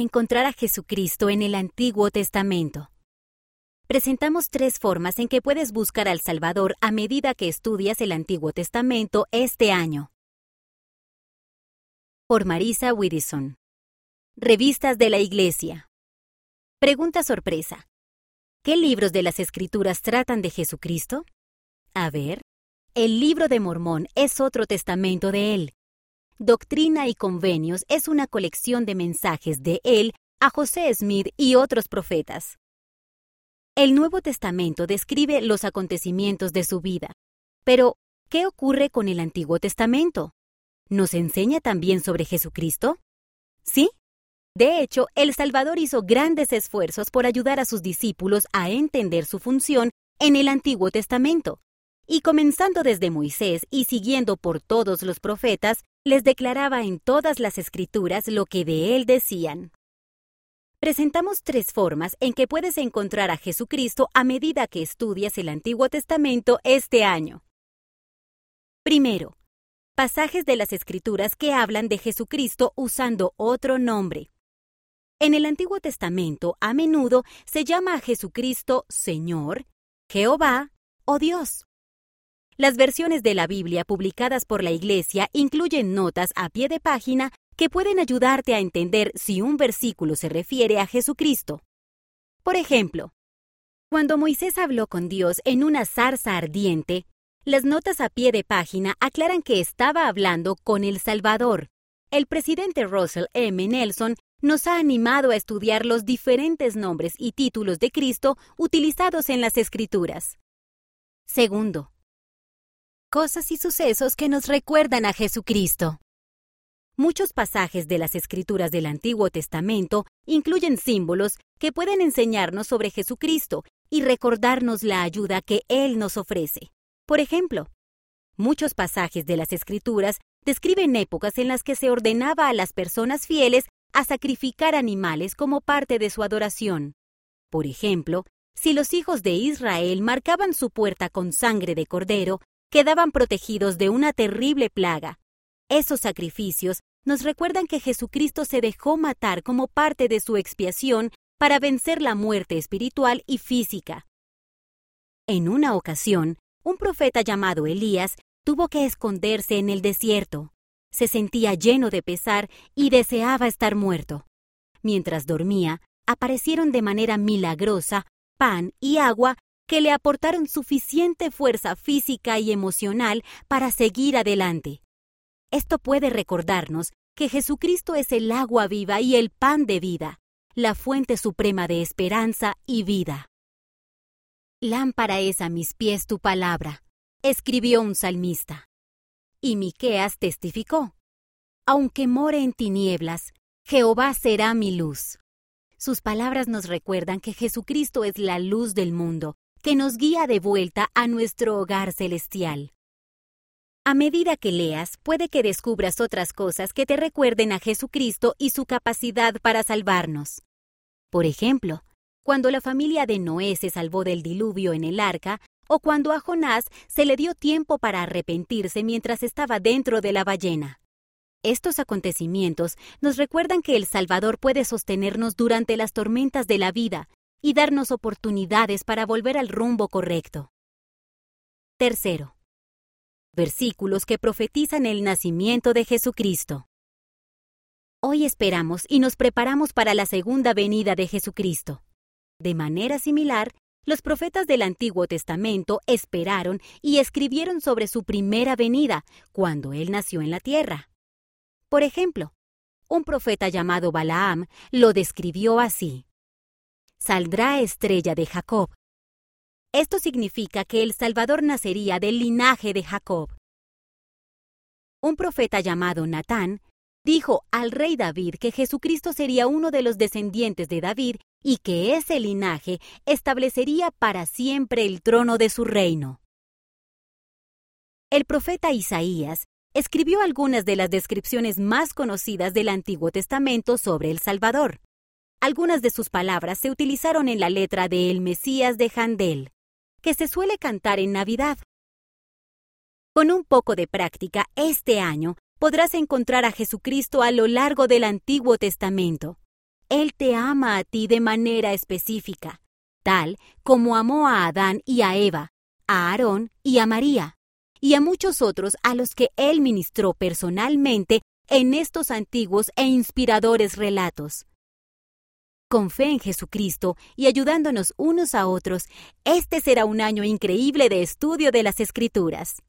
Encontrar a Jesucristo en el Antiguo Testamento. Presentamos tres formas en que puedes buscar al Salvador a medida que estudias el Antiguo Testamento este año. Por Marisa Widison. Revistas de la Iglesia. Pregunta sorpresa. ¿Qué libros de las Escrituras tratan de Jesucristo? A ver, el libro de Mormón es otro testamento de él. Doctrina y Convenios es una colección de mensajes de él a José Smith y otros profetas. El Nuevo Testamento describe los acontecimientos de su vida. Pero, ¿qué ocurre con el Antiguo Testamento? ¿Nos enseña también sobre Jesucristo? Sí. De hecho, el Salvador hizo grandes esfuerzos por ayudar a sus discípulos a entender su función en el Antiguo Testamento. Y comenzando desde Moisés y siguiendo por todos los profetas, les declaraba en todas las escrituras lo que de él decían. Presentamos tres formas en que puedes encontrar a Jesucristo a medida que estudias el Antiguo Testamento este año. Primero, pasajes de las Escrituras que hablan de Jesucristo usando otro nombre. En el Antiguo Testamento, a menudo se llama a Jesucristo Señor, Jehová o Dios. Las versiones de la Biblia publicadas por la Iglesia incluyen notas a pie de página que pueden ayudarte a entender si un versículo se refiere a Jesucristo. Por ejemplo, cuando Moisés habló con Dios en una zarza ardiente, las notas a pie de página aclaran que estaba hablando con el Salvador. El presidente Russell M. Nelson nos ha animado a estudiar los diferentes nombres y títulos de Cristo utilizados en las Escrituras. Segundo, cosas y sucesos que nos recuerdan a Jesucristo. Muchos pasajes de las escrituras del Antiguo Testamento incluyen símbolos que pueden enseñarnos sobre Jesucristo y recordarnos la ayuda que Él nos ofrece. Por ejemplo, muchos pasajes de las escrituras describen épocas en las que se ordenaba a las personas fieles a sacrificar animales como parte de su adoración. Por ejemplo, si los hijos de Israel marcaban su puerta con sangre de cordero, quedaban protegidos de una terrible plaga. Esos sacrificios nos recuerdan que Jesucristo se dejó matar como parte de su expiación para vencer la muerte espiritual y física. En una ocasión, un profeta llamado Elías tuvo que esconderse en el desierto. Se sentía lleno de pesar y deseaba estar muerto. Mientras dormía, aparecieron de manera milagrosa pan y agua que le aportaron suficiente fuerza física y emocional para seguir adelante. Esto puede recordarnos que Jesucristo es el agua viva y el pan de vida, la fuente suprema de esperanza y vida. Lámpara es a mis pies tu palabra, escribió un salmista. Y Miqueas testificó: Aunque more en tinieblas, Jehová será mi luz. Sus palabras nos recuerdan que Jesucristo es la luz del mundo que nos guía de vuelta a nuestro hogar celestial. A medida que leas, puede que descubras otras cosas que te recuerden a Jesucristo y su capacidad para salvarnos. Por ejemplo, cuando la familia de Noé se salvó del diluvio en el arca, o cuando a Jonás se le dio tiempo para arrepentirse mientras estaba dentro de la ballena. Estos acontecimientos nos recuerdan que el Salvador puede sostenernos durante las tormentas de la vida y darnos oportunidades para volver al rumbo correcto. Tercero, versículos que profetizan el nacimiento de Jesucristo. Hoy esperamos y nos preparamos para la segunda venida de Jesucristo. De manera similar, los profetas del Antiguo Testamento esperaron y escribieron sobre su primera venida, cuando Él nació en la tierra. Por ejemplo, un profeta llamado Balaam lo describió así saldrá estrella de Jacob. Esto significa que el Salvador nacería del linaje de Jacob. Un profeta llamado Natán dijo al rey David que Jesucristo sería uno de los descendientes de David y que ese linaje establecería para siempre el trono de su reino. El profeta Isaías escribió algunas de las descripciones más conocidas del Antiguo Testamento sobre el Salvador. Algunas de sus palabras se utilizaron en la letra de El Mesías de Handel, que se suele cantar en Navidad. Con un poco de práctica, este año podrás encontrar a Jesucristo a lo largo del Antiguo Testamento. Él te ama a ti de manera específica, tal como amó a Adán y a Eva, a Aarón y a María, y a muchos otros a los que Él ministró personalmente en estos antiguos e inspiradores relatos. Con fe en Jesucristo y ayudándonos unos a otros, este será un año increíble de estudio de las Escrituras.